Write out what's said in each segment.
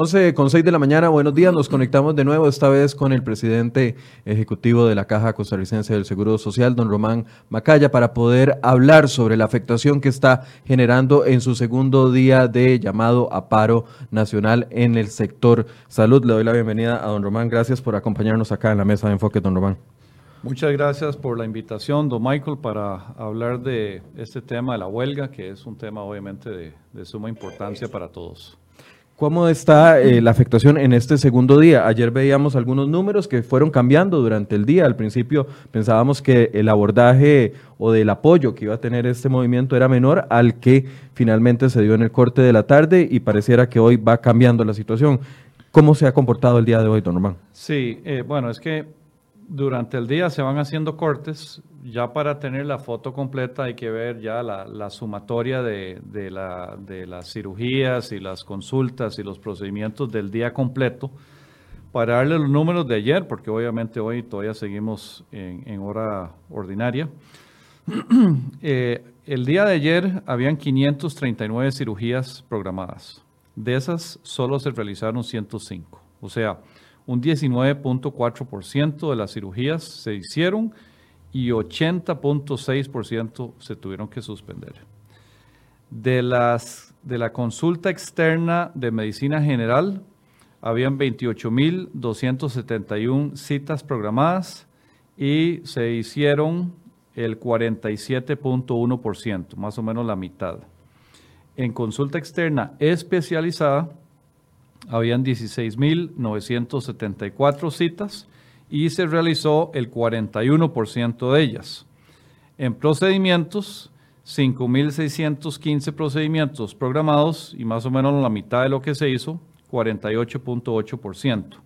11 con 6 de la mañana, buenos días, nos conectamos de nuevo, esta vez con el presidente ejecutivo de la Caja Costarricense del Seguro Social, don Román Macaya, para poder hablar sobre la afectación que está generando en su segundo día de llamado a paro nacional en el sector salud. Le doy la bienvenida a don Román, gracias por acompañarnos acá en la mesa de enfoque, don Román. Muchas gracias por la invitación, don Michael, para hablar de este tema de la huelga, que es un tema obviamente de, de suma importancia para todos. ¿Cómo está eh, la afectación en este segundo día? Ayer veíamos algunos números que fueron cambiando durante el día. Al principio pensábamos que el abordaje o del apoyo que iba a tener este movimiento era menor al que finalmente se dio en el corte de la tarde y pareciera que hoy va cambiando la situación. ¿Cómo se ha comportado el día de hoy, don Román? Sí, eh, bueno, es que durante el día se van haciendo cortes. Ya para tener la foto completa hay que ver ya la, sumatoria de, la, de, las cirugías y las consultas y los procedimientos del día completo para darle los números de ayer, porque obviamente hoy todavía seguimos en, hora ordinaria. Eh, el día de ayer habían 539 cirugías programadas. De esas solo se realizaron 105. O sea, un 19.4% de las cirugías se hicieron y 80.6% se tuvieron que suspender. De, las, de la consulta externa de medicina general, habían 28.271 citas programadas y se hicieron el 47.1%, más o menos la mitad. En consulta externa especializada, habían 16.974 citas y se realizó el 41% de ellas. En procedimientos, 5.615 procedimientos programados y más o menos la mitad de lo que se hizo, 48.8%.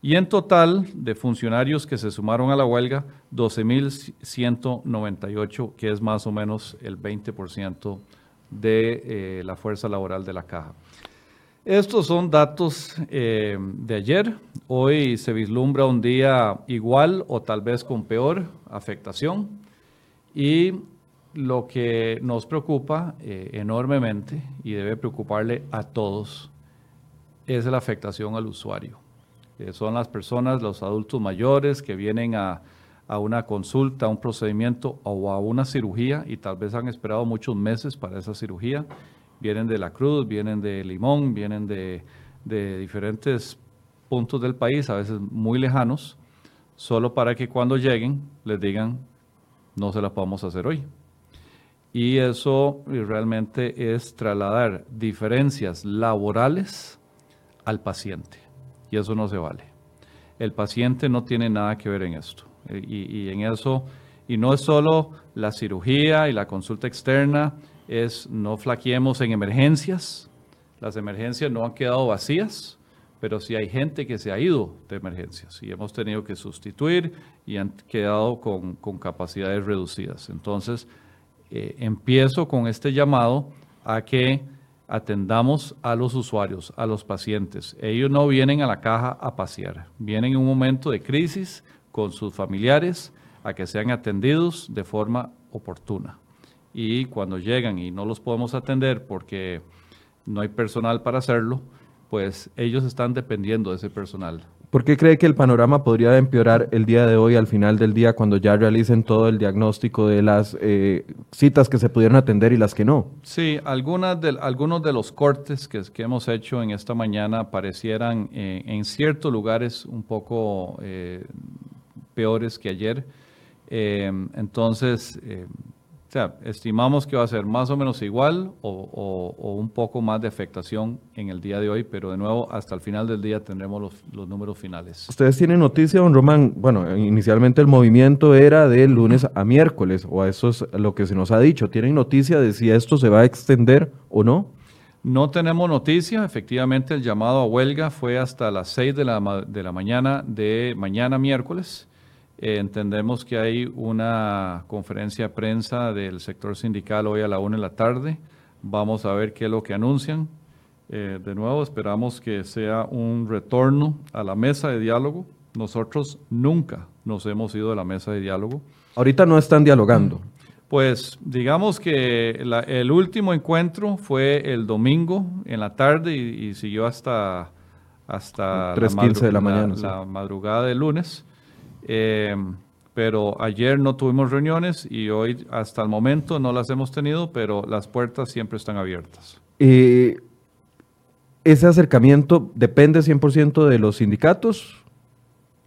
Y en total de funcionarios que se sumaron a la huelga, 12.198, que es más o menos el 20% de eh, la fuerza laboral de la caja. Estos son datos eh, de ayer. Hoy se vislumbra un día igual o tal vez con peor afectación. Y lo que nos preocupa eh, enormemente y debe preocuparle a todos es la afectación al usuario. Eh, son las personas, los adultos mayores que vienen a, a una consulta, a un procedimiento o a una cirugía y tal vez han esperado muchos meses para esa cirugía vienen de La Cruz, vienen de Limón, vienen de, diferentes puntos del país, a veces muy lejanos, solo para que cuando lleguen les digan, no se la podemos hacer hoy. Y eso realmente es trasladar diferencias laborales al paciente. Y eso no se vale. El paciente no tiene nada que ver en esto. Y, y en eso, y no es solo la cirugía y la consulta externa es no flaqueemos en emergencias. Las emergencias no han quedado vacías, pero sí hay gente que se ha ido de emergencias y hemos tenido que sustituir y han quedado con, capacidades reducidas. Entonces, eh, empiezo con este llamado a que atendamos a los usuarios, a los pacientes. Ellos no vienen a la caja a pasear, vienen en un momento de crisis con sus familiares a que sean atendidos de forma oportuna y cuando llegan y no los podemos atender porque no hay personal para hacerlo, pues ellos están dependiendo de ese personal. ¿Por qué cree que el panorama podría empeorar el día de hoy, al final del día, cuando ya realicen todo el diagnóstico de las eh, citas que se pudieron atender y las que no? Sí, algunas de, algunos de los cortes que, que hemos hecho en esta mañana parecieran eh, en ciertos lugares un poco eh, peores que ayer. entonces, o sea, estimamos que va a ser más o menos igual o, un poco más de afectación en el día de hoy, pero de nuevo hasta el final del día tendremos los, números finales. Ustedes tienen noticia, don Román. Bueno, inicialmente el movimiento era de lunes a miércoles, o eso es lo que se nos ha dicho. ¿Tienen noticia de si esto se va a extender o no? No tenemos noticia. Efectivamente, el llamado a huelga fue hasta las 6 de la, de la mañana de mañana miércoles. Eh, entendemos que hay una conferencia de prensa del sector sindical hoy a la una de la tarde. Vamos a ver qué es lo que anuncian. Eh, de nuevo, esperamos que sea un retorno a la mesa de diálogo. Nosotros nunca nos hemos ido de la mesa de diálogo. Ahorita no están dialogando. Pues digamos que el último encuentro fue el domingo en la tarde y, siguió hasta, hasta 3.15 de la mañana. La, madrugada del lunes. Eh, pero ayer no tuvimos reuniones y hoy hasta el momento no las hemos tenido, pero las puertas siempre están abiertas. Eh, ¿Ese acercamiento depende 100% de los sindicatos?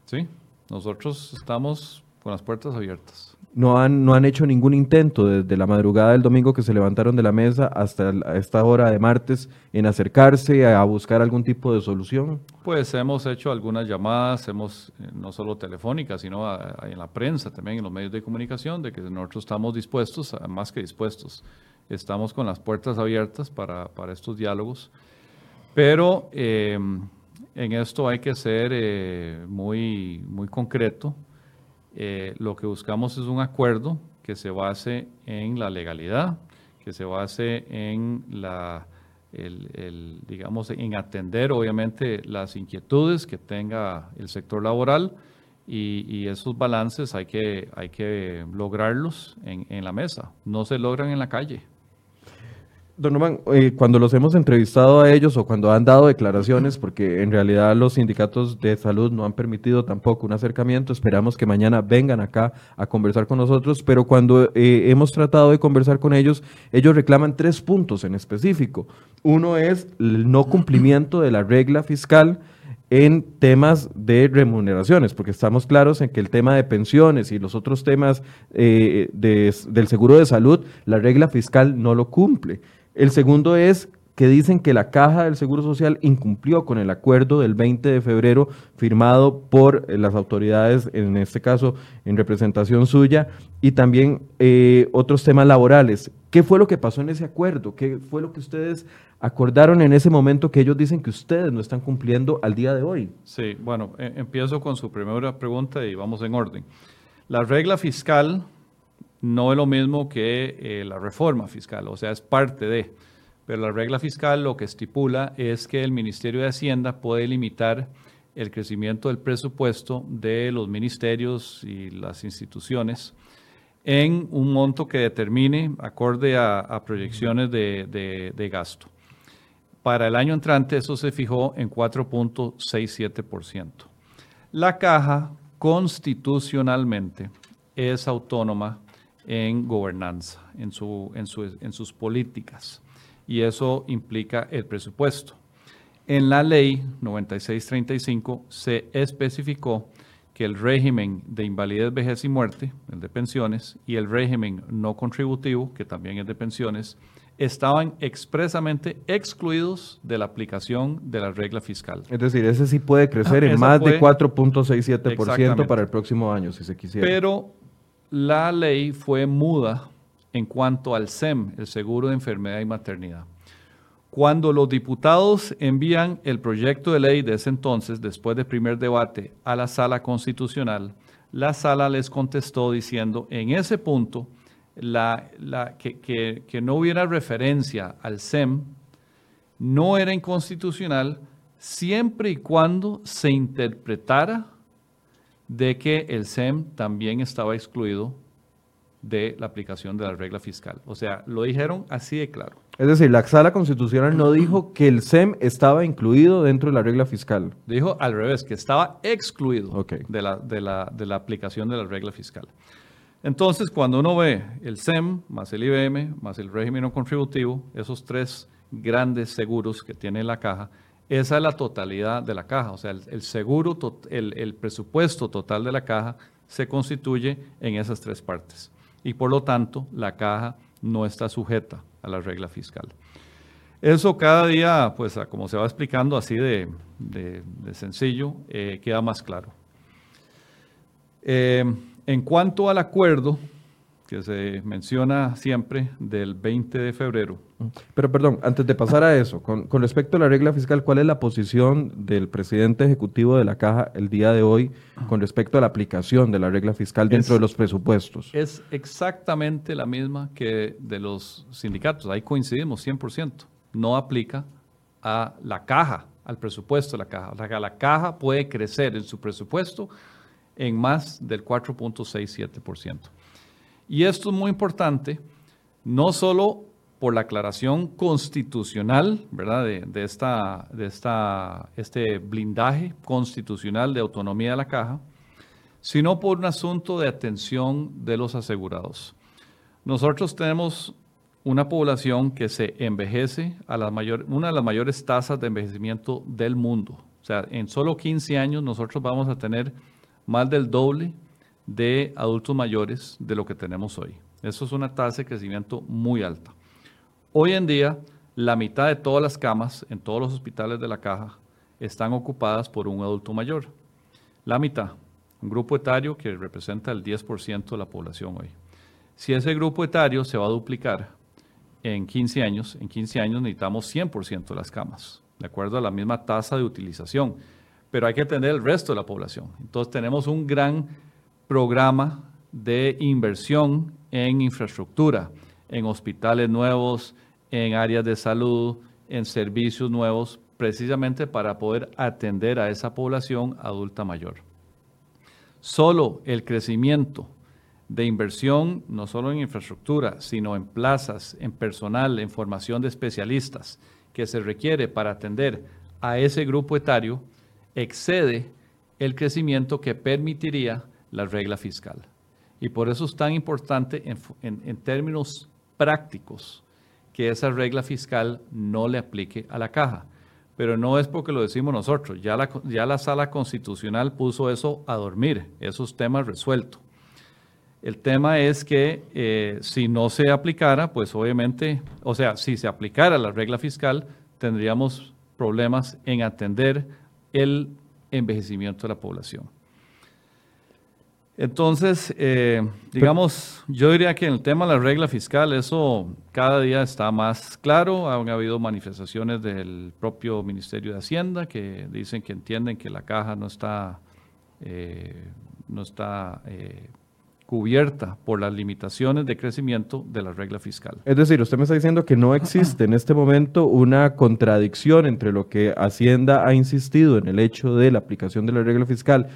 Sí, nosotros estamos con las puertas abiertas no han, no han hecho ningún intento desde la madrugada del domingo que se levantaron de la mesa hasta esta hora de martes en acercarse a buscar algún tipo de solución? Pues hemos hecho algunas llamadas, hemos eh, no solo telefónicas, sino en la prensa también, en los medios de comunicación, de que nosotros estamos dispuestos, más que dispuestos, estamos con las puertas abiertas para, para estos diálogos, pero eh, en esto hay que ser eh, muy, muy concreto eh, lo que buscamos es un acuerdo que se base en la legalidad, que se base en la, digamos, en atender obviamente las inquietudes que tenga el sector laboral y, esos balances hay que, hay que lograrlos en, en la mesa, no se logran en la calle. Don Román, eh, cuando los hemos entrevistado a ellos o cuando han dado declaraciones, porque en realidad los sindicatos de salud no han permitido tampoco un acercamiento, esperamos que mañana vengan acá a conversar con nosotros, pero cuando eh, hemos tratado de conversar con ellos, ellos reclaman tres puntos en específico. Uno es el no cumplimiento de la regla fiscal en temas de remuneraciones, porque estamos claros en que el tema de pensiones y los otros temas eh, del seguro de salud, la regla fiscal no lo cumple. El segundo es que dicen que la Caja del Seguro Social incumplió con el acuerdo del 20 de febrero firmado por eh, las autoridades, en este caso en representación suya, y también eh, otros temas laborales. ¿Qué fue lo que pasó en ese acuerdo? ¿Qué fue lo que ustedes acordaron en ese momento que ellos dicen que ustedes no están cumpliendo al día de hoy? Sí, bueno, e, empiezo con su primera pregunta y vamos en orden. La regla fiscal no es lo mismo que eh, la reforma fiscal, o sea, es parte de. Pero la regla fiscal lo que estipula es que el Ministerio de Hacienda puede limitar el crecimiento del presupuesto de los ministerios y las instituciones en un monto que determine acorde a, proyecciones de, de, gasto. Para el año entrante eso se fijó en 4.67%. La caja constitucionalmente es autónoma en gobernanza, en, su, en, su, en sus políticas. Y eso implica el presupuesto. En la ley 9635 se especificó que el régimen de invalidez, vejez y muerte, el de pensiones, y el régimen no contributivo, que también es de pensiones, estaban expresamente excluidos de la aplicación de la regla fiscal. Es decir, ese sí puede crecer en más de 4.67% para el próximo año, si se quisiera. Pero la ley fue muda en cuanto al SEM, el seguro de enfermedad y maternidad. Cuando los diputados envían el proyecto de ley de ese entonces, después del primer debate, a la sala constitucional, la sala les contestó diciendo en ese punto que, que no hubiera referencia al SEM no era inconstitucional siempre y cuando se interpretara de que el SEM también estaba excluido de la aplicación de la regla fiscal. O sea, lo dijeron así de claro. Es decir, la sala constitucional no dijo que el SEM estaba incluido dentro de la regla fiscal. Dijo al revés, que estaba excluido de, la, de, la, de la aplicación de la regla fiscal. Entonces, cuando uno ve el SEM más el IBM más el régimen no contributivo, esos tres grandes seguros que tiene la caja, esa es la totalidad de la caja, o sea, el, seguro, el, presupuesto total de la caja se constituye en esas tres partes. Y por lo tanto, la caja no está sujeta a la regla fiscal. Eso cada día, pues como se va explicando así de, sencillo, eh, queda más claro. Eh, en cuanto al acuerdo, que se menciona siempre del 20 de febrero. Pero perdón, antes de pasar a eso, con, respecto a la regla fiscal, ¿cuál es la posición del presidente ejecutivo de la Caja el día de hoy con respecto a la aplicación de la regla fiscal dentro de los presupuestos? Es exactamente la misma que de los sindicatos, ahí coincidimos 100%. No aplica a la caja, al presupuesto de la caja. La, la caja puede crecer en su presupuesto en más del 4.67%. Y esto es muy importante, no solo por la aclaración constitucional, ¿verdad? De, esta, de esta, este blindaje constitucional de autonomía de la caja, sino por un asunto de atención de los asegurados. Nosotros tenemos una población que se envejece a la mayor, una de las mayores tasas de envejecimiento del mundo. O sea, en solo 15 años nosotros vamos a tener más del doble de adultos mayores de lo que tenemos hoy. Eso es una tasa de crecimiento muy alta. Hoy en día, la mitad de todas las camas en todos los hospitales de la caja están ocupadas por un adulto mayor. La mitad, un grupo etario que representa el 10% de la población hoy. Si ese grupo etario se va a duplicar en 15 años, en 15 años necesitamos 100% de las camas, de acuerdo a la misma tasa de utilización. Pero hay que atender el resto de la población. Entonces tenemos un gran programa de inversión en infraestructura, en hospitales nuevos, en áreas de salud, en servicios nuevos, precisamente para poder atender a esa población adulta mayor. Solo el crecimiento de inversión, no solo en infraestructura, sino en plazas, en personal, en formación de especialistas, que se requiere para atender a ese grupo etario, excede el crecimiento que permitiría la regla fiscal. Y por eso es tan importante en, términos prácticos que esa regla fiscal no le aplique a la caja. Pero no es porque lo decimos nosotros, ya la, ya la sala constitucional puso eso a dormir, esos temas resueltos. El tema es que eh, si no se aplicara, pues obviamente, o sea, si se aplicara la regla fiscal, tendríamos problemas en atender el envejecimiento de la población. Entonces, eh, digamos, yo diría que en el tema de la regla fiscal, eso cada día está más claro. Han habido manifestaciones del propio Ministerio de Hacienda que dicen que entienden que la caja no está, eh, no está eh, cubierta por las limitaciones de crecimiento de la regla fiscal. Es decir, usted me está diciendo que no existe en este momento una contradicción entre lo que Hacienda ha insistido en el hecho de la aplicación de la regla fiscal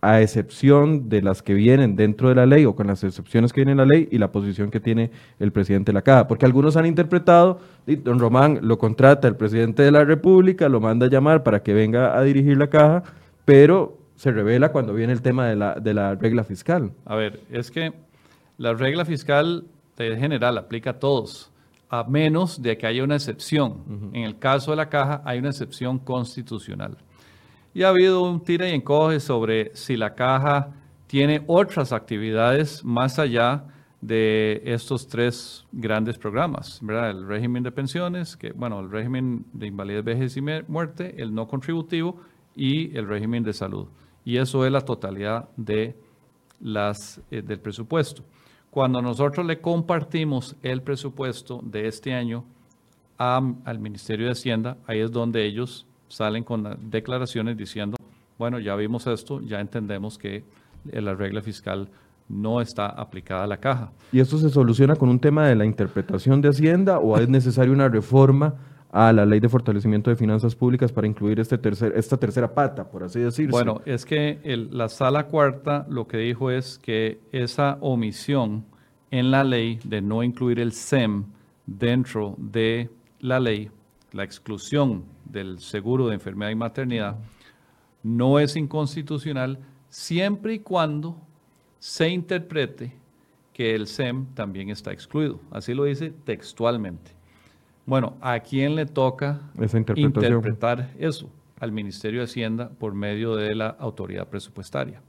a excepción de las que vienen dentro de la ley o con las excepciones que viene en la ley y la posición que tiene el presidente de la caja. Porque algunos han interpretado, don Román lo contrata el presidente de la República, lo manda a llamar para que venga a dirigir la caja, pero se revela cuando viene el tema de la, de la regla fiscal. A ver, es que la regla fiscal de general aplica a todos, a menos de que haya una excepción. En el caso de la caja hay una excepción constitucional. Y ha habido un tira y encoge sobre si la caja tiene otras actividades más allá de estos tres grandes programas. El régimen de pensiones, que, bueno, el régimen de invalidez, vejez y muerte, el no contributivo y el régimen de salud. Y eso es la totalidad de las, eh, del presupuesto. Cuando nosotros le compartimos el presupuesto de este año al Ministerio de Hacienda, ahí es donde ellos salen con declaraciones diciendo, bueno, ya vimos esto, ya entendemos que la regla fiscal no está aplicada a la caja. ¿Y esto se soluciona con un tema de la interpretación de Hacienda o es necesaria una reforma a la ley de fortalecimiento de finanzas públicas para incluir este tercer, esta tercera pata, por así decirlo? Bueno, es que la sala cuarta lo que dijo es que esa omisión en la ley de no incluir el SEM dentro de la ley, la exclusión del seguro de enfermedad y maternidad no es inconstitucional siempre y cuando se interprete que el SEM también está excluido. Así lo dice textualmente. Bueno, ¿a quién le toca interpretar eso? Al Ministerio de Hacienda por medio de la autoridad presupuestaria.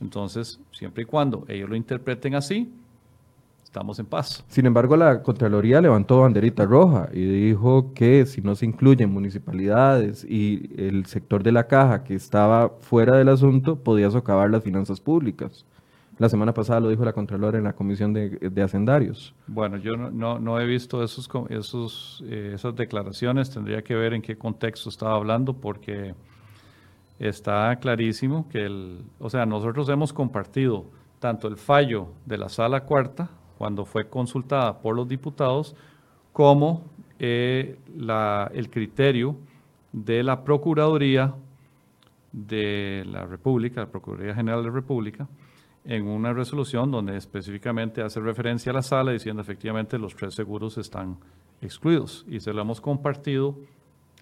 Entonces, siempre y cuando ellos lo interpreten así, estamos en paz. Sin embargo, la Contraloría levantó banderita roja y dijo que si no se incluyen municipalidades y el sector de la caja que estaba fuera del asunto, podía socavar las finanzas públicas. La semana pasada lo dijo la Contralora en la Comisión de, de Hacendarios. Bueno, yo no, no, he visto esos, esos, eh, esas declaraciones, tendría que ver en qué contexto estaba hablando porque está clarísimo que, el, o sea, nosotros hemos compartido tanto el fallo de la sala cuarta cuando fue consultada por los diputados, como eh, el criterio de la Procuraduría de la República, la Procuraduría General de la República, en una resolución donde específicamente hace referencia a la sala diciendo efectivamente los tres seguros están excluidos y se lo hemos compartido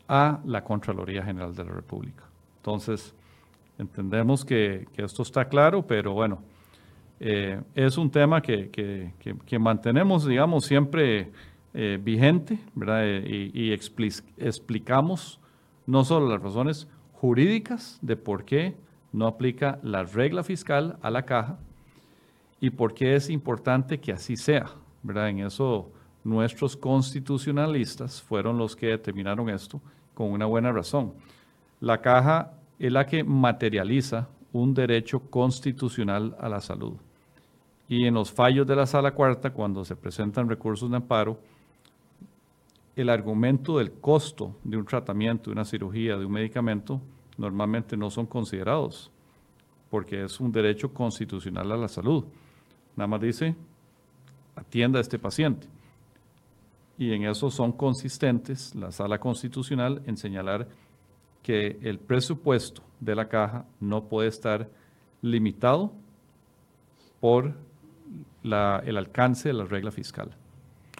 a la Contraloría General de la República. Entonces, entendemos que, esto está claro, pero bueno, eh, es un tema que, que, mantenemos, digamos, siempre eh, vigente, ¿verdad? Eh, y, y explicamos no solo las razones jurídicas de por qué no aplica la regla fiscal a la caja y por qué es importante que así sea. ¿verdad? En eso nuestros constitucionalistas fueron los que determinaron esto con una buena razón. La caja es la que materializa un derecho constitucional a la salud. Y en los fallos de la sala cuarta, cuando se presentan recursos de amparo, el argumento del costo de un tratamiento, de una cirugía, de un medicamento, normalmente no son considerados, porque es un derecho constitucional a la salud. Nada más dice, atienda a este paciente. Y en eso son consistentes la sala constitucional en señalar que el presupuesto de la caja no puede estar limitado por el alcance de la regla fiscal.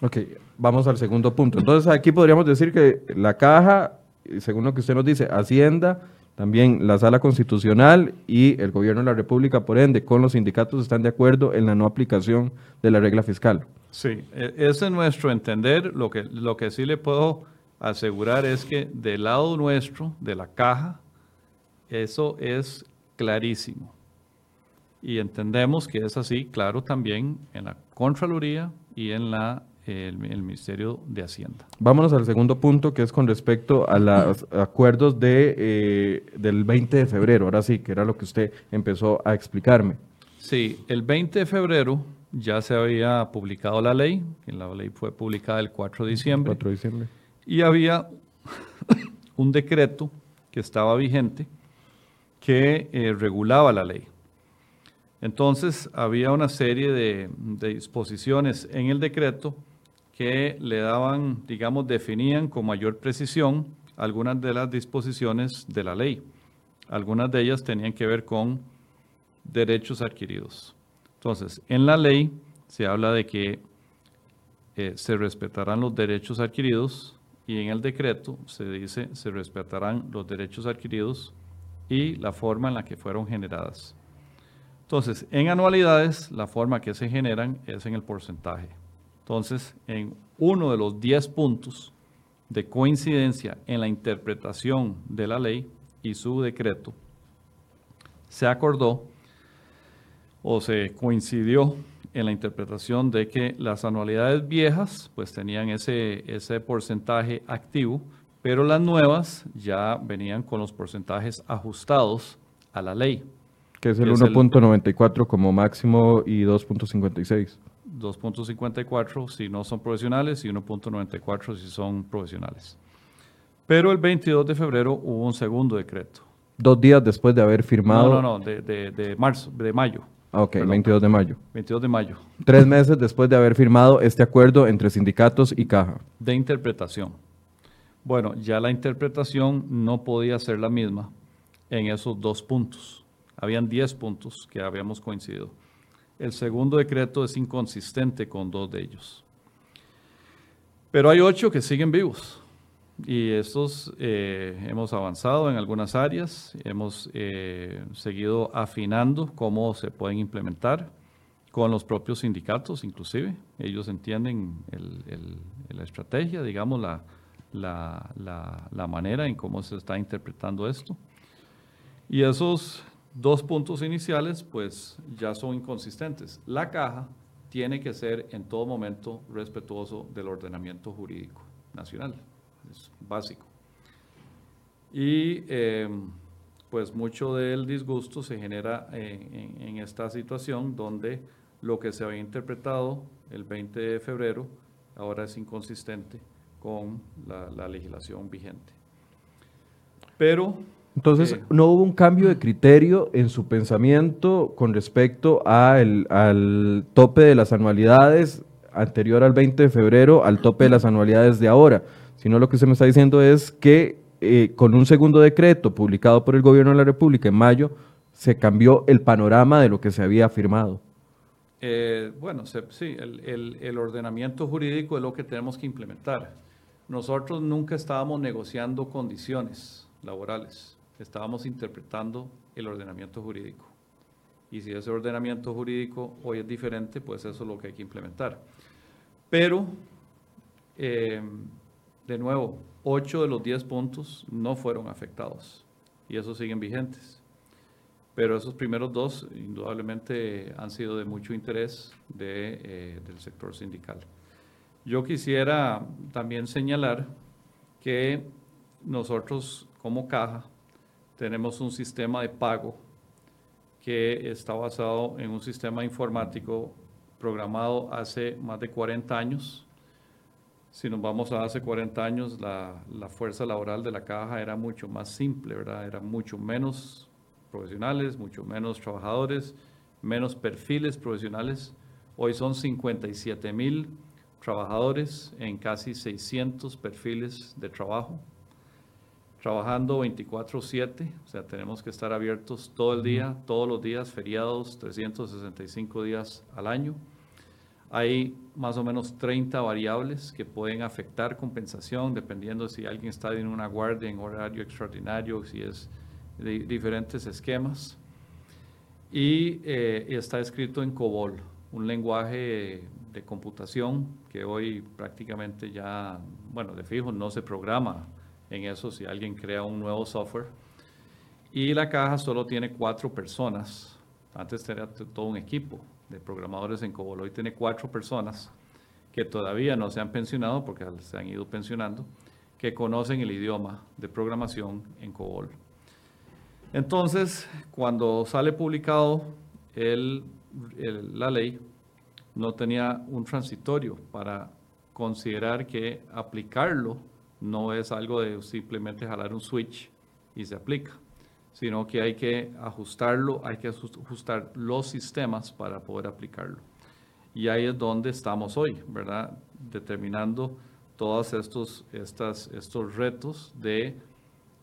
Ok, vamos al segundo punto. Entonces aquí podríamos decir que la caja, según lo que usted nos dice, Hacienda también la Sala Constitucional y el Gobierno de la República, por ende, con los sindicatos están de acuerdo en la no aplicación de la regla fiscal. Sí, ese es nuestro entender. Lo que, lo que sí le puedo asegurar es que del lado nuestro, de la caja, eso es clarísimo. Y entendemos que es así, claro, también en la Contraloría y en la el, Ministerio de Hacienda. Vámonos al segundo punto, que es con respecto a los acuerdos de, eh, del 20 de febrero. Ahora sí, que era lo que usted empezó a explicarme. Sí, el 20 de febrero ya se había publicado la ley, la ley fue publicada el 4 de diciembre. 4 de diciembre. Y había un decreto que estaba vigente que eh, regulaba la ley. Entonces había una serie de, disposiciones en el decreto que le daban, digamos, definían con mayor precisión algunas de las disposiciones de la ley. Algunas de ellas tenían que ver con derechos adquiridos. Entonces, en la ley se habla de que eh, se respetarán los derechos adquiridos y en el decreto se dice se respetarán los derechos adquiridos y la forma en la que fueron generadas. Entonces, en anualidades, la forma que se generan es en el porcentaje. Entonces, en uno de los 10 puntos de coincidencia en la interpretación de la ley y su decreto, se acordó o se coincidió en la interpretación de que las anualidades viejas pues tenían ese, ese porcentaje activo, pero las nuevas ya venían con los porcentajes ajustados a la ley. Que es el 1.94 como máximo y 2.56. 2.54 si no son profesionales y 1.94 si son profesionales. Pero el 22 de febrero hubo un segundo decreto. Dos días después de haber firmado. No, no, no, de, de, marzo, de mayo. Ah, ok, 22 de mayo. 22 de mayo. Tres meses después de haber firmado este acuerdo entre sindicatos y caja. De interpretación. Bueno, ya la interpretación no podía ser la misma en esos dos puntos. Habían 10 puntos que habíamos coincidido. El segundo decreto es inconsistente con dos de ellos. Pero hay ocho que siguen vivos. Y estos eh, hemos avanzado en algunas áreas, hemos eh, seguido afinando cómo se pueden implementar con los propios sindicatos, inclusive. Ellos entienden la estrategia, digamos, la, la, la manera en cómo se está interpretando esto. Y esos dos puntos iniciales pues ya son inconsistentes. La caja tiene que ser en todo momento respetuoso del ordenamiento jurídico nacional, es básico. Y em, pues mucho del disgusto se genera en, esta situación donde lo que se había interpretado el 20 de febrero ahora es inconsistente con la, la legislación vigente. Pero entonces, no hubo un cambio de criterio en su pensamiento con respecto al tope de las anualidades anterior al 20 de febrero, al tope de las anualidades de ahora, sino lo que se me está diciendo es que eh, con un segundo decreto publicado por el Gobierno de la República en mayo, se cambió el panorama de lo que se había firmado. Eh, bueno, sí, el, ordenamiento jurídico es lo que tenemos que implementar. Nosotros nunca estábamos negociando condiciones laborales, estábamos interpretando el ordenamiento jurídico. Y si ese ordenamiento jurídico hoy es diferente, pues eso es lo que hay que implementar. Pero, eh, de nuevo, 8 de los 10 puntos no fueron afectados y esos siguen vigentes. Pero esos primeros dos indudablemente han sido de mucho interés eh, del sector sindical. Yo quisiera también señalar que nosotros como caja tenemos un sistema de pago que está basado en un sistema informático programado hace más de 40 años. Si nos vamos a hace 40 años, la, la fuerza laboral de la caja era mucho más simple, ¿verdad? Era mucho menos profesionales, mucho menos trabajadores, menos perfiles profesionales. Hoy son 57 mil trabajadores en casi 600 perfiles de trabajo, trabajando 24/7, o sea, tenemos que estar abiertos todo el día, todos los días, feriados, 365 días al año. Hay más o menos 30 variables que pueden afectar compensación, dependiendo si alguien está en una guardia en horario extraordinario, si es de diferentes esquemas. Y, eh, está escrito en COBOL, un lenguaje de computación que hoy prácticamente ya, bueno, de fijo no se programa en eso si alguien crea un nuevo software. Y la caja solo tiene cuatro personas. Antes tenía todo un equipo de programadores en COBOL. Hoy tiene cuatro personas que todavía no se han pensionado porque se han ido pensionando, que conocen el idioma de programación en COBOL. Entonces, cuando sale publicado la ley, no tenía un transitorio para considerar que aplicarlo no es algo de simplemente jalar un switch y se aplica, sino que hay que ajustarlo, hay que ajustar los sistemas para poder aplicarlo. Y ahí es donde estamos hoy, ¿verdad? Determinando todos estos, estas, estos retos de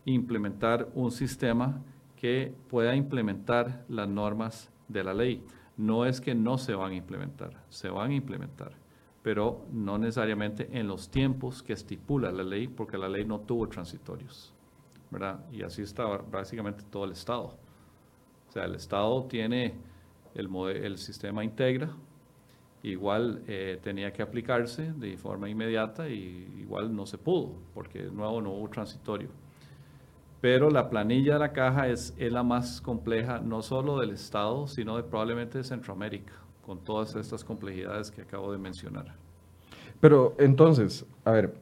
implementar un sistema que pueda implementar las normas de la ley. No es que no se van a implementar, se van a implementar, pero no necesariamente en los tiempos que estipula la ley, porque la ley no tuvo transitorios, ¿verdad? Y así está básicamente todo el Estado. O sea, el Estado tiene el, el sistema integra, igual eh, tenía que aplicarse de forma inmediata y igual no se pudo, porque de nuevo no hubo transitorio pero la planilla de la caja es, la más compleja, no solo del Estado, sino de probablemente de Centroamérica, con todas estas complejidades que acabo de mencionar. Pero entonces, a ver,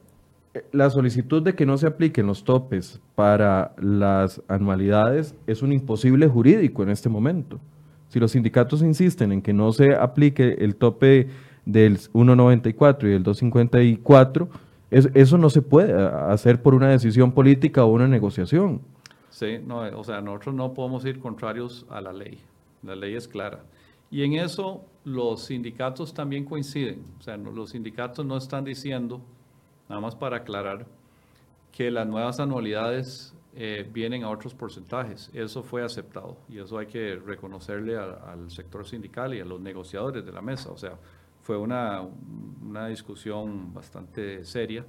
eh, la solicitud de que no se apliquen los topes para las anualidades es un imposible jurídico en este momento. Si los sindicatos insisten en que no se aplique el tope del 1.94 y del 254, eso no se puede hacer por una decisión política o una negociación. Sí, no, o sea, nosotros no podemos ir contrarios a la ley. La ley es clara. Y en eso los sindicatos también coinciden. O sea, los sindicatos no están diciendo, nada más para aclarar, que las nuevas anualidades eh, vienen a otros porcentajes. Eso fue aceptado y eso hay que reconocerle al sector sindical y a los negociadores de la mesa. O sea, fue una, una discusión bastante seria.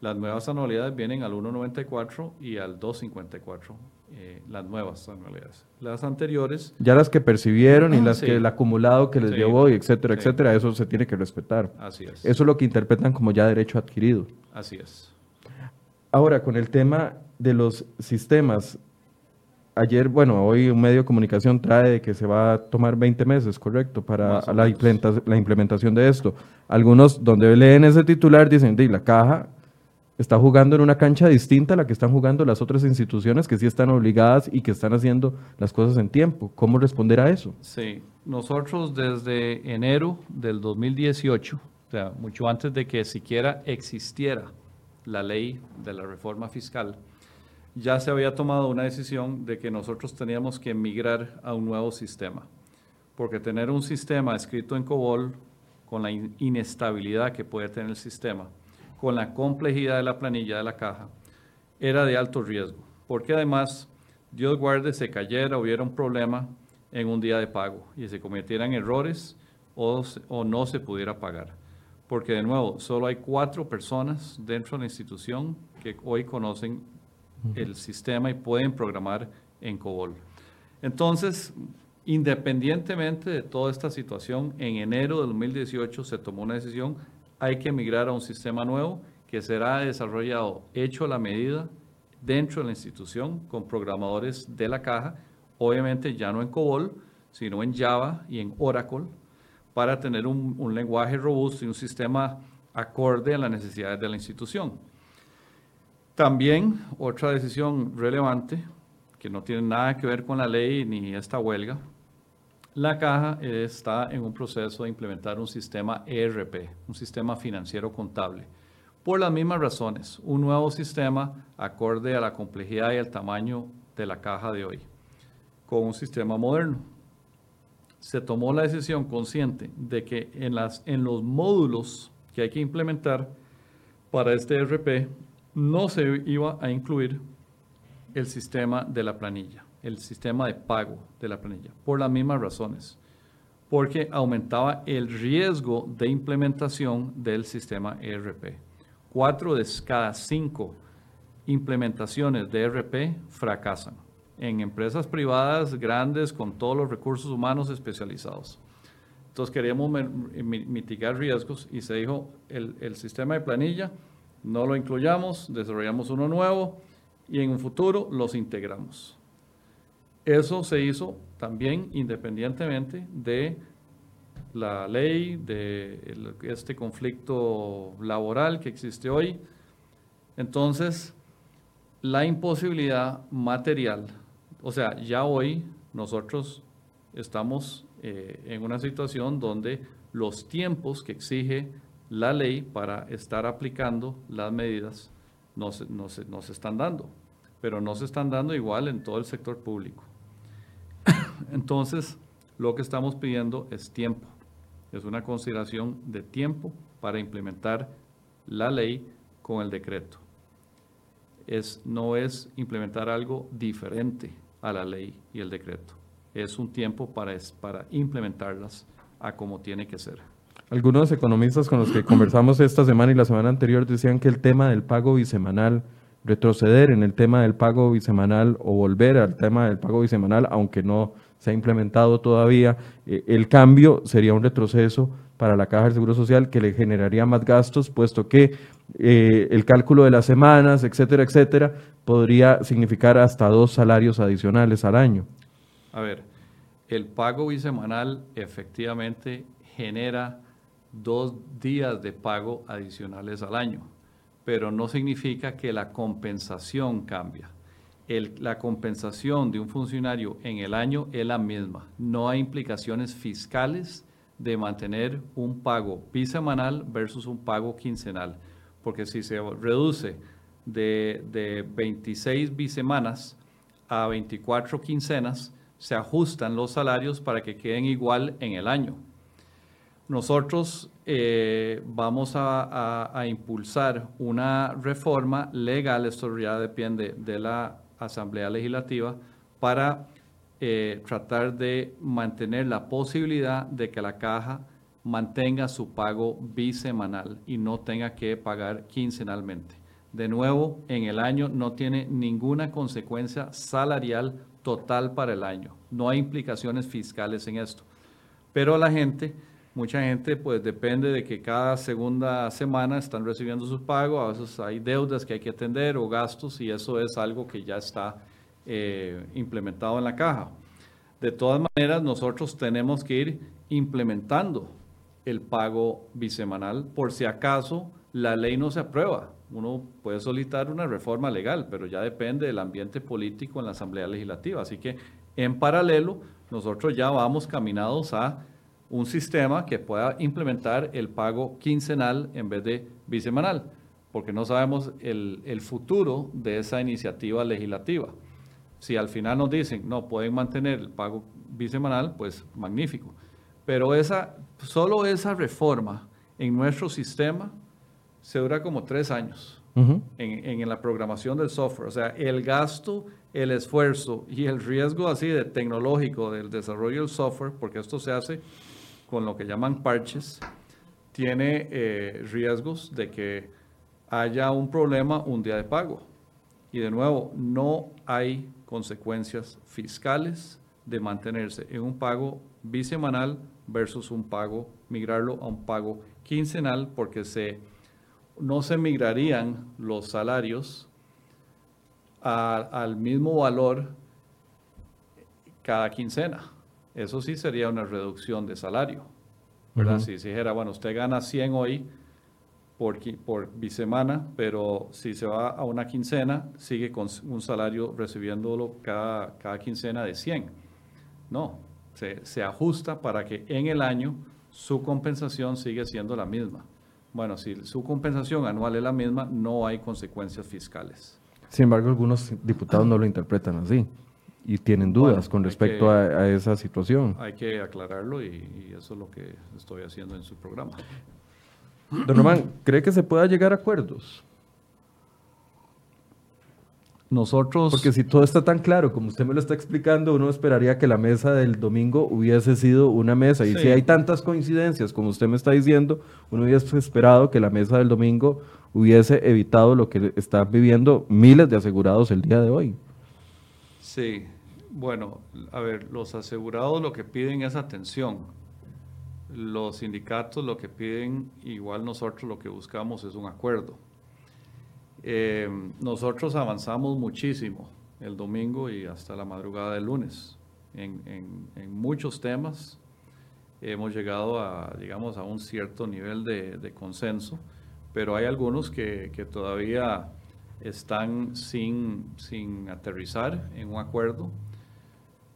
Las nuevas anualidades vienen al 1.94 y al 2.54, eh, las nuevas anualidades. Las anteriores... Ya las que percibieron y las que el acumulado que les llevó, etcétera, etcétera, eso se tiene que respetar. Así es. Eso es lo que interpretan como ya derecho adquirido. Así es. Ahora, con el tema de los sistemas, ayer, bueno, hoy un medio de comunicación trae que se va a tomar 20 meses, correcto, para la, implementación de esto. Algunos donde leen ese titular dicen, la caja está jugando en una cancha distinta a la que están jugando las otras instituciones que sí están obligadas y que están haciendo las cosas en tiempo. ¿Cómo responder a eso? Sí, nosotros desde enero del 2018, o sea, mucho antes de que siquiera existiera la ley de la reforma fiscal, ya se había tomado una decisión de que nosotros teníamos que migrar a un nuevo sistema, porque tener un sistema escrito en COBOL con la inestabilidad que puede tener el sistema, con la complejidad de la planilla de la caja, era de alto riesgo, porque además Dios guarde, se cayera, hubiera un problema en un día de pago y se cometieran errores o, o no se pudiera pagar. Porque de nuevo, solo hay cuatro personas dentro de la institución que hoy conocen el sistema y pueden programar en COBOL. Entonces, independientemente de toda esta situación, en enero de 2018 se tomó una decisión, hay que migrar a un sistema nuevo que será desarrollado, hecho a la medida, dentro de la institución, con programadores de la caja, obviamente ya no en COBOL, sino en Java y en Oracle, para tener un, un lenguaje robusto y un sistema acorde a las necesidades de la institución. También otra decisión relevante, que no tiene nada que ver con la ley ni esta huelga, la caja está en un proceso de implementar un sistema ERP, un sistema financiero contable. Por las mismas razones, un nuevo sistema acorde a la complejidad y el tamaño de la caja de hoy, con un sistema moderno. Se tomó la decisión consciente de que en, en los módulos que hay que implementar para este ERP no se iba a incluir el sistema de la planilla, el sistema de pago de la planilla, por las mismas razones, porque aumentaba el riesgo de implementación del sistema ERP. Cuatro de cada cinco implementaciones de ERP fracasan en empresas privadas grandes con todos los recursos humanos especializados. Entonces queríamos mitigar riesgos y se dijo el, el sistema de planilla no lo incluyamos, desarrollamos uno nuevo y en un futuro los integramos. Eso se hizo también independientemente de la ley, de este conflicto laboral que existe hoy. Entonces, la imposibilidad material, o sea, ya hoy nosotros estamos eh, en una situación donde los tiempos que exige la ley para estar aplicando las medidas no se, no se están dando, pero no se están dando igual en todo el sector público. Entonces, lo que estamos pidiendo es tiempo, es una consideración de tiempo para implementar la ley con el decreto. Es, no es implementar algo diferente a la ley y el decreto. Es un tiempo para, para implementarlas a como tiene que ser. Algunos economistas con los que conversamos esta semana y la semana anterior decían que el tema del pago bisemanal, retroceder en el tema del pago bisemanal o volver al tema del pago bisemanal, aunque no se ha implementado todavía, eh, el cambio sería un retroceso para la Caja del Seguro Social que le generaría más gastos, puesto que eh, el cálculo de las semanas, etcétera, etcétera, podría significar hasta dos salarios adicionales al año. A ver, el pago bisemanal efectivamente genera dos días de pago adicionales al año, pero no significa que la compensación cambia. La compensación de un funcionario en el año es la misma. No hay implicaciones fiscales de mantener un pago bisemanal versus un pago quincenal, porque si se reduce de, de 26 bisemanas a 24 quincenas, se ajustan los salarios para que queden igual en el año. Nosotros eh, vamos a, impulsar una reforma legal, esto ya depende de la Asamblea Legislativa, para eh, tratar de mantener la posibilidad de que la caja mantenga su pago bisemanal y no tenga que pagar quincenalmente. De nuevo, en el año no tiene ninguna consecuencia salarial total para el año. No hay implicaciones fiscales en esto. Pero la gente Mucha gente pues depende de que cada segunda semana están recibiendo su pago, a veces hay deudas que hay que atender o gastos y eso es algo que ya está eh, implementado en la caja. De todas maneras, nosotros tenemos que ir implementando el pago bisemanal por si acaso la ley no se aprueba. Uno puede solicitar una reforma legal, pero ya depende del ambiente político en la Asamblea Legislativa. Así que en paralelo, nosotros ya vamos caminados a un sistema que pueda implementar el pago quincenal en vez de bisemanal, porque no sabemos el, futuro de esa iniciativa legislativa. Si al final nos dicen, no, pueden mantener el pago bisemanal, pues magnífico. Pero esa, solo esa reforma en nuestro sistema se dura como tres años. en, en, la programación del software. O sea, el gasto, el esfuerzo y el riesgo así de tecnológico del desarrollo del software, porque esto se hace con lo que llaman parches, tiene eh, riesgos de que haya un problema un día de pago. Y de nuevo, no hay consecuencias fiscales de mantenerse en un pago bisemanal versus un pago, migrarlo a un pago quincenal, porque se, no se migrarían los salarios al mismo valor cada quincena. Eso sí sería una reducción de salario. ¿verdad? Si dijera, bueno, usted gana 100 hoy por, por bisemana, pero si se va a una quincena, sigue con un salario recibiéndolo cada, cada quincena de 100. No, se, se ajusta para que en el año su compensación sigue siendo la misma. Bueno, si su compensación anual es la misma, no hay consecuencias fiscales. Sin embargo, algunos diputados no lo interpretan así y tienen dudas con respecto a, esa situación. Hay que aclararlo y, eso es lo que estoy haciendo en su programa. Don Román, ¿cree que se pueda llegar a acuerdos? Nosotros... Porque si todo está tan claro como usted me lo está explicando, uno esperaría que la mesa del domingo hubiese sido una mesa. Y si hay tantas coincidencias como usted me está diciendo, uno hubiese esperado que la mesa del domingo hubiese evitado lo que están viviendo miles de asegurados el día de hoy. Sí, bueno, a ver, los asegurados lo que piden es atención. Los sindicatos lo que piden, igual nosotros lo que buscamos es un acuerdo. Eh, nosotros avanzamos muchísimo el domingo y hasta la madrugada del lunes en, muchos temas. Hemos llegado a, digamos, a un cierto nivel de, consenso, pero hay algunos que, que todavía están sin, sin aterrizar en un acuerdo.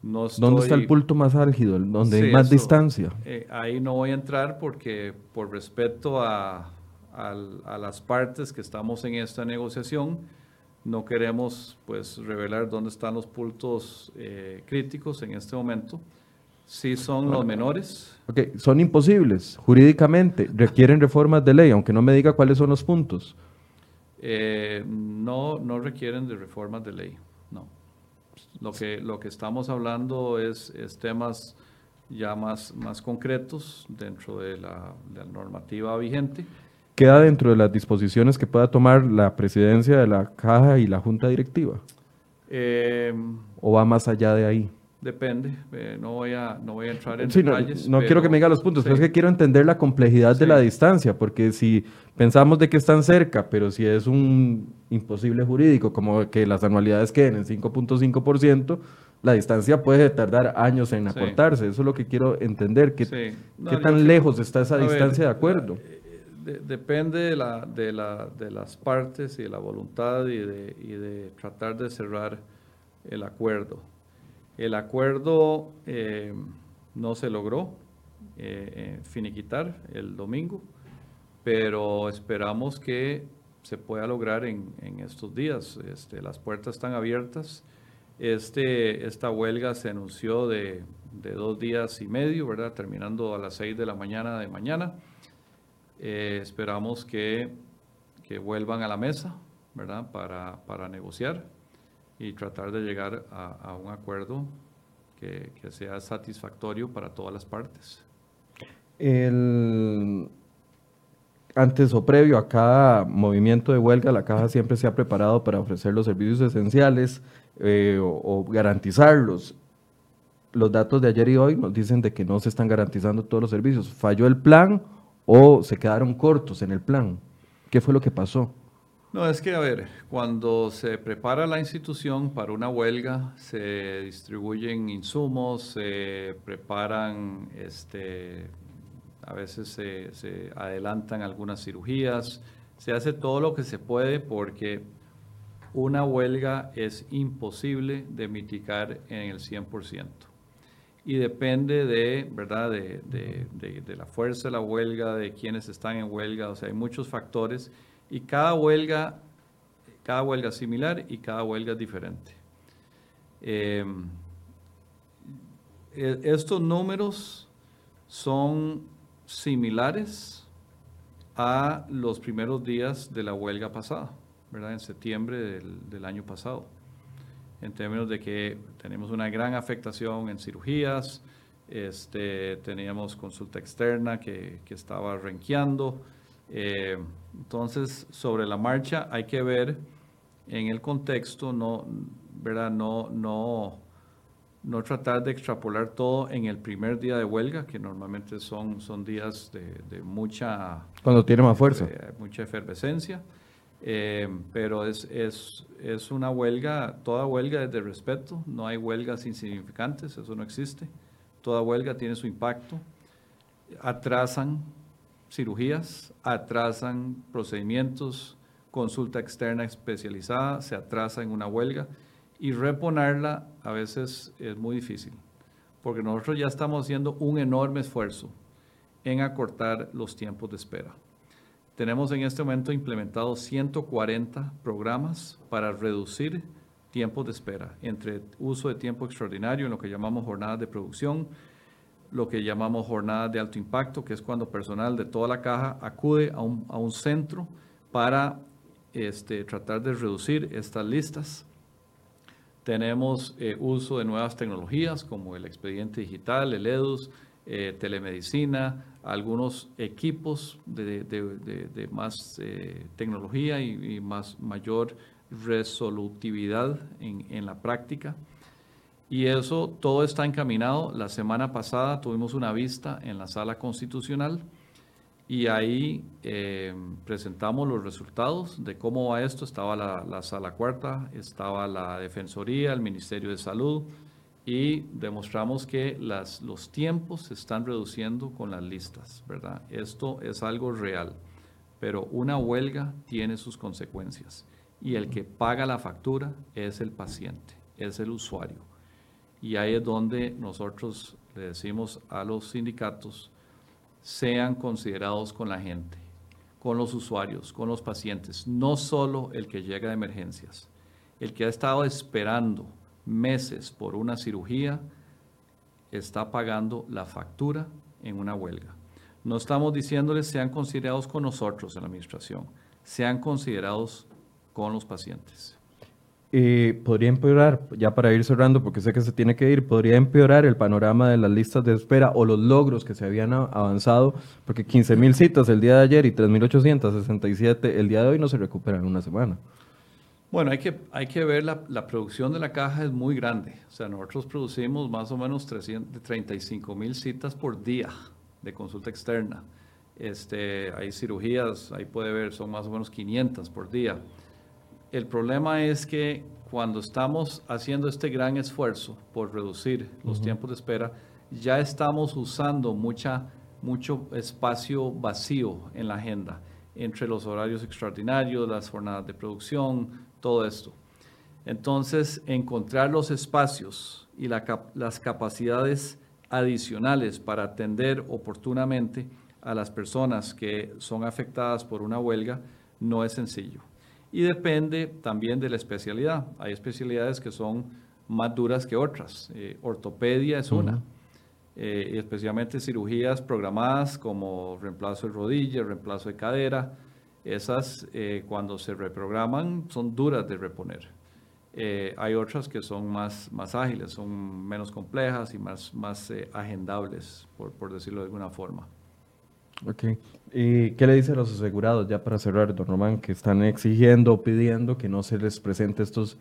¿Dónde está el punto más álgido? ¿Dónde hay más distancia? Eh, ahí no voy a entrar porque por respeto a, a, las partes que estamos en esta negociación, no queremos pues revelar dónde están los puntos eh, críticos en este momento. Sí son los menores. Ok, son imposibles jurídicamente, requieren reformas de ley, aunque no me diga cuáles son los puntos. Eh, no, no requieren de reformas de ley. Lo que, lo que estamos hablando es, temas ya más, más concretos dentro de la, normativa vigente. ¿Queda dentro de las disposiciones que pueda tomar la presidencia de la caja y la junta directiva? Eh, ¿O va más allá de ahí? Depende, eh, no, voy a, no voy a entrar en detalles. No, quiero que me diga los puntos, pero es que quiero entender la complejidad de la distancia, porque si pensamos de que están cerca, pero si es un imposible jurídico, como que las anualidades queden en 5.5%, la distancia puede tardar años en acortarse. Eso es lo que quiero entender, que, qué tan lejos está esa distancia de acuerdo. Eh, depende de, la, de, la, de las partes y de la voluntad y de, y de tratar de cerrar el acuerdo. El acuerdo eh, no se logró eh, eh, finiquitar el domingo, pero esperamos que se pueda lograr en, estos días. Este, las puertas están abiertas. Este, esta huelga se anunció de, dos días y medio, ¿verdad? Terminando a las seis de la mañana de mañana. esperamos que, vuelvan a la mesa, ¿verdad? Para negociar y tratar de llegar a, un acuerdo que, sea satisfactorio para todas las partes. antes o previo a cada movimiento de huelga, la caja siempre se ha preparado para ofrecer los servicios esenciales eh, o, garantizarlos. Los datos de ayer y hoy nos dicen de que no se están garantizando todos los servicios. ¿Falló el plan o se quedaron cortos en el plan? ¿Qué fue lo que pasó? No, es que, a ver, cuando se prepara la institución para una huelga, se distribuyen insumos, se preparan, este, a veces se, adelantan algunas cirugías, se hace todo lo que se puede porque una huelga es imposible de mitigar en el 100% y depende de, ¿verdad? De, de, de, la fuerza de la huelga, de quienes están en huelga, o sea, hay muchos factores y cada huelga, cada huelga es similar y cada huelga es diferente. Em, e, estos números son similares a los primeros días de la huelga pasada. ¿verdad? en septiembre del, del año pasado, en términos de que tenemos una gran afectación en cirugías, este, teníamos consulta externa que, que estaba renqueando. Eh, entonces, sobre la marcha hay que ver en el contexto, no, ¿verdad? No, no, no tratar de extrapolar todo en el primer día de huelga, que normalmente son, son días de, mucha... Cuando tiene más fuerza. Eh, mucha efervescencia. Eh, pero es, es, es, una huelga, toda huelga es de respeto, no hay huelgas insignificantes, eso no existe. Toda huelga tiene su impacto. Atrasan cirugías, atrasan procedimientos, consulta externa especializada, se atrasa en una huelga y reponerla a veces es muy difícil, porque nosotros ya estamos haciendo un enorme esfuerzo en acortar los tiempos de espera. Tenemos en este momento implementados 140 programas para reducir tiempos de espera entre uso de tiempo extraordinario en lo que llamamos jornadas de producción, lo que llamamos jornadas de alto impacto, que es cuando personal de toda la caja acude a un, a un centro para este, tratar de reducir estas listas. Tenemos eh, uso de nuevas tecnologías como el expediente digital, el EDUS, eh, telemedicina, algunos equipos de, de, más eh, tecnología y, más mayor resolutividad en, en, la práctica. Y eso todo está encaminado. La semana pasada tuvimos una vista en la sala constitucional y ahí eh, presentamos los resultados de cómo va esto. Estaba la, la sala cuarta, estaba la Defensoría, el Ministerio de Salud, y demostramos que los tiempos se están reduciendo con las listas, ¿verdad? Esto es algo real, pero una huelga tiene sus consecuencias y el que paga la factura es el paciente, es el usuario. Y ahí es donde nosotros le decimos a los sindicatos, sean considerados con la gente, con los usuarios, con los pacientes, no solo el que llega de emergencias, el que ha estado esperando meses por una cirugía está pagando la factura en una huelga. No estamos diciéndoles sean considerados con nosotros en la administración, sean considerados con los pacientes. Eh, podría empeorar, ya para ir cerrando, porque sé que se tiene que ir, podría empeorar el panorama de las listas de espera o los logros que se habían avanzado, porque 15 mil citas el día de ayer y 3.867 el día de hoy no se recuperan en una semana. Bueno, hay que, hay que ver, la, la, producción de la caja es muy grande. O sea, nosotros producimos más o menos 335 mil citas por día de consulta externa. Este, hay cirugías, ahí puede ver, son más o menos 500 por día. El problema es que cuando estamos haciendo este gran esfuerzo por reducir los tiempos de espera, ya estamos usando mucha, mucho espacio vacío en la agenda entre los horarios extraordinarios, las jornadas de producción, todo esto. Entonces, encontrar los espacios y las capacidades adicionales para atender oportunamente a las personas que son afectadas por una huelga no es sencillo. Y depende también de la especialidad. Hay especialidades que son más duras que otras. Eh, ortopedia es una. Eh, especialmente cirugías programadas como reemplazo de rodilla, reemplazo de cadera, esas eh, cuando se reprograman son duras de reponer. Eh, hay otras que son más, más ágiles, son menos complejas y más, más agendables, por, por, decirlo de alguna forma. Ok. ¿Y qué le dice a los asegurados, ya para cerrar, don Román, que están exigiendo pidiendo que no se les presente estos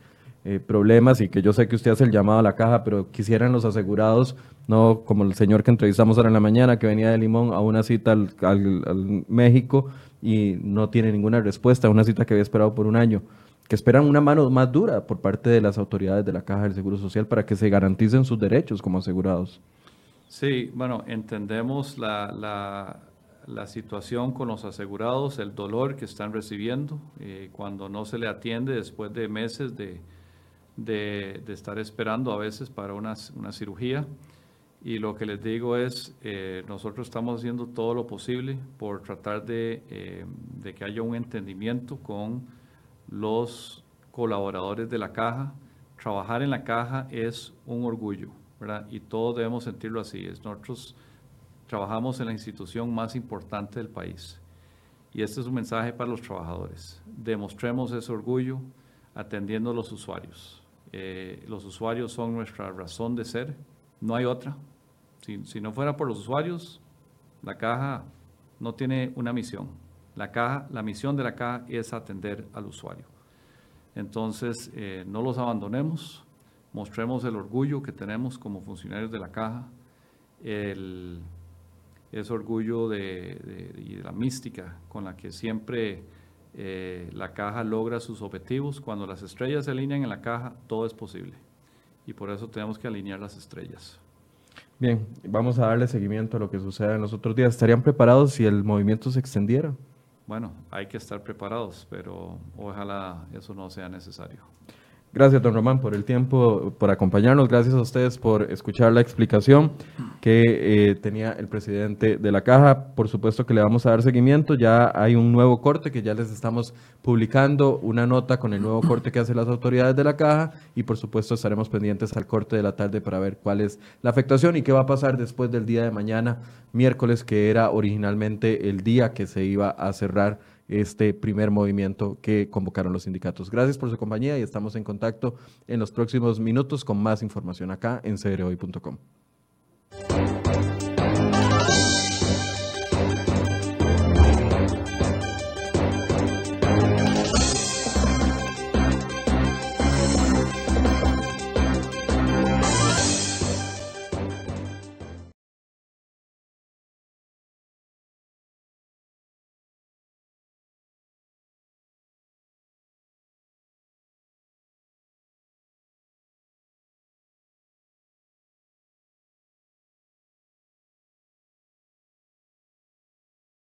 problemas y que yo sé que usted hace el llamado a la caja, pero quisieran los asegurados, no como el señor que entrevistamos ahora en la mañana, que venía de Limón a una cita al, México, y no tiene ninguna respuesta una cita que había esperado por un año, que esperan una mano más dura por parte de las autoridades de la Caja del Seguro Social para que se garanticen sus derechos como asegurados. Sí, bueno, entendemos la, la situación con los asegurados, el dolor que están recibiendo eh, cuando no se le atiende después de meses de, de, estar esperando a veces para una, una cirugía. Y lo que les digo es, eh, nosotros estamos haciendo todo lo posible por tratar de, eh, de, que haya un entendimiento con los colaboradores de la caja. Trabajar en la caja es un orgullo, ¿verdad? Y todos debemos sentirlo así. Es, nosotros trabajamos en la institución más importante del país. y este es un mensaje para los trabajadores. Demostremos ese orgullo atendiendo a los usuarios. Eh, los usuarios son nuestra razón de ser, no hay otra. Si, si, no fuera por los usuarios, la caja no tiene una misión. La, caja, la misión de la caja es atender al usuario. Entonces, eh, no los abandonemos, mostremos el orgullo que tenemos como funcionarios de la caja, el, ese orgullo de, y de la mística con la que siempre eh, la caja logra sus objetivos. Cuando las estrellas se alinean en la caja, todo es posible. Y por eso tenemos que alinear las estrellas. Bien, vamos a darle seguimiento a lo que suceda en los otros días. ¿Estarían preparados si el movimiento se extendiera? Bueno, hay que estar preparados, pero ojalá eso no sea necesario. Gracias, don Román, por el tiempo, por acompañarnos. Gracias a ustedes por escuchar la explicación que eh, tenía el presidente de la caja. Por supuesto que le vamos a dar seguimiento. Ya hay un nuevo corte que ya les estamos publicando, una nota con el nuevo corte que hacen las autoridades de la caja y por supuesto estaremos pendientes al corte de la tarde para ver cuál es la afectación y qué va a pasar después del día de mañana, miércoles, que era originalmente el día que se iba a cerrar este primer movimiento que convocaron los sindicatos. Gracias por su compañía y estamos en contacto en los próximos minutos con más información acá en cdhoy.com.